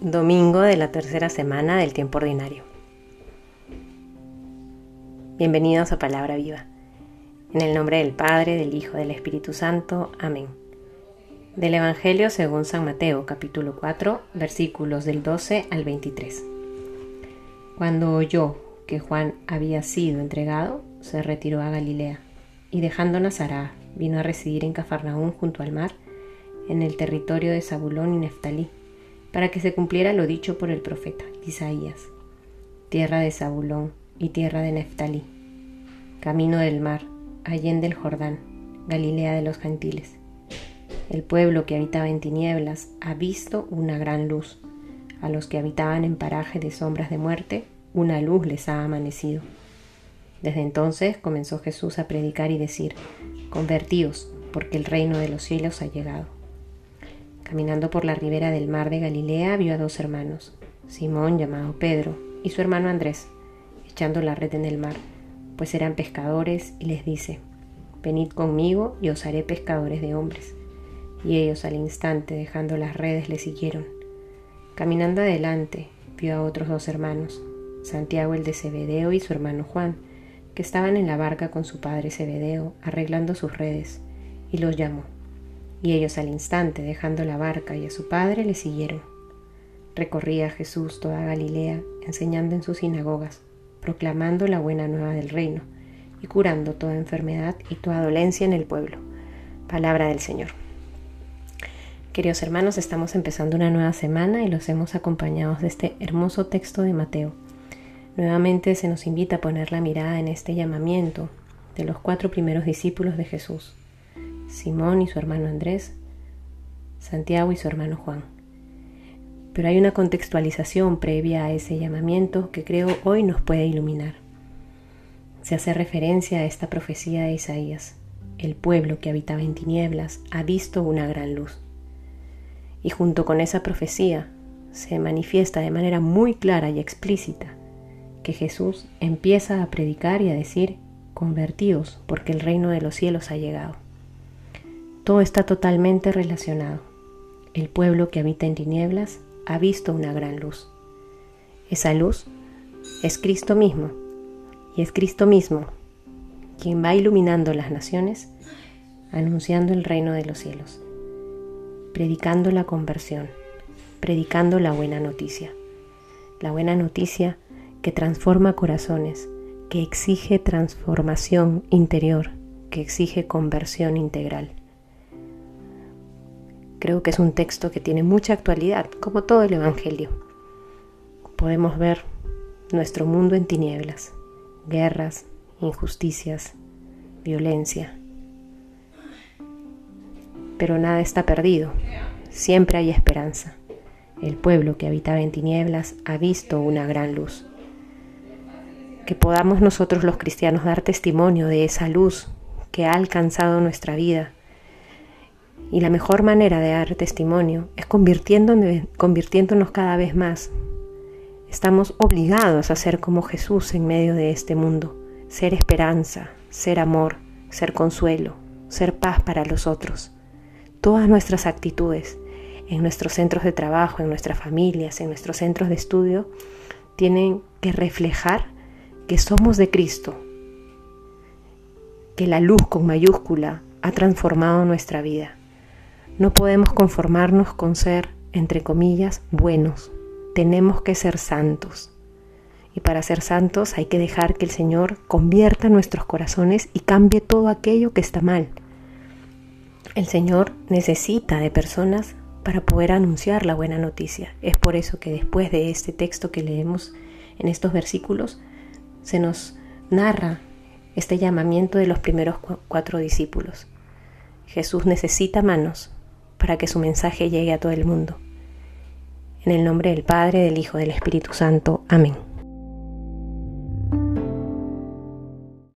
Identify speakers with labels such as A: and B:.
A: domingo de la tercera semana del tiempo ordinario. Bienvenidos a Palabra Viva. En el nombre del Padre, del Hijo, del Espíritu Santo. Amén. Del Evangelio según San Mateo, capítulo 4, versículos del 12 al 23. Cuando oyó que Juan había sido entregado, se retiró a Galilea y dejando Nazaret, vino a residir en Cafarnaún junto al mar, en el territorio de Zabulón y Neftalí para que se cumpliera lo dicho por el profeta Isaías, tierra de Zabulón y tierra de Neftalí, camino del mar, allende el Jordán, Galilea de los gentiles. El pueblo que habitaba en tinieblas ha visto una gran luz. A los que habitaban en paraje de sombras de muerte, una luz les ha amanecido. Desde entonces comenzó Jesús a predicar y decir, Convertíos, porque el reino de los cielos ha llegado. Caminando por la ribera del mar de Galilea vio a dos hermanos, Simón llamado Pedro y su hermano Andrés, echando la red en el mar, pues eran pescadores, y les dice, Venid conmigo y os haré pescadores de hombres. Y ellos al instante, dejando las redes, le siguieron. Caminando adelante, vio a otros dos hermanos, Santiago el de Zebedeo y su hermano Juan, que estaban en la barca con su padre Zebedeo, arreglando sus redes, y los llamó y ellos al instante, dejando la barca y a su padre, le siguieron. Recorría Jesús toda Galilea, enseñando en sus sinagogas, proclamando la buena nueva del reino y curando toda enfermedad y toda dolencia en el pueblo. Palabra del Señor. Queridos hermanos, estamos empezando una nueva semana y los hemos acompañado de este hermoso texto de Mateo. Nuevamente se nos invita a poner la mirada en este llamamiento de los cuatro primeros discípulos de Jesús, Simón y su hermano Andrés, Santiago y su hermano Juan. Pero hay una contextualización previa a ese llamamiento que creo hoy nos puede iluminar. Se hace referencia a esta profecía de Isaías. El pueblo que habitaba en tinieblas ha visto una gran luz. Y junto con esa profecía se manifiesta de manera muy clara y explícita que Jesús empieza a predicar y a decir, convertíos porque el reino de los cielos ha llegado. Todo está totalmente relacionado. El pueblo que habita en tinieblas ha visto una gran luz. Esa luz es Cristo mismo, y es Cristo mismo quien va iluminando las naciones, anunciando el reino de los cielos, predicando la conversión, predicando la buena noticia. La buena noticia que transforma corazones, que exige transformación interior, que exige conversión integral. Creo que es un texto que tiene mucha actualidad, como todo el Evangelio. Podemos ver nuestro mundo en tinieblas, guerras, injusticias, violencia. Pero nada está perdido, siempre hay esperanza. El pueblo que habitaba en tinieblas ha visto una gran luz. Que podamos nosotros los cristianos dar testimonio de esa luz que ha alcanzado nuestra vida y la mejor manera de dar testimonio es convirtiéndonos cada vez más. Estamos obligados a ser como Jesús en medio de este mundo, ser esperanza, ser amor, ser consuelo, ser paz para los otros. Todas nuestras actitudes, en nuestros centros de trabajo, en nuestras familias, en nuestros centros de estudio, tienen que reflejar que somos de Cristo, que la luz con mayúscula ha transformado nuestra vida. No podemos conformarnos con ser, entre comillas, buenos. Tenemos que ser santos. Y para ser santos hay que dejar que el Señor convierta nuestros corazones y cambie todo aquello que está mal. El Señor necesita de personas para poder anunciar la buena noticia. Es por eso que después de este texto que leemos en estos versículos, se nos narra este llamamiento de los primeros cuatro discípulos. Jesús necesita manos para que su mensaje llegue a todo el mundo. En el nombre del Padre, del Hijo, del Espíritu Santo. Amén.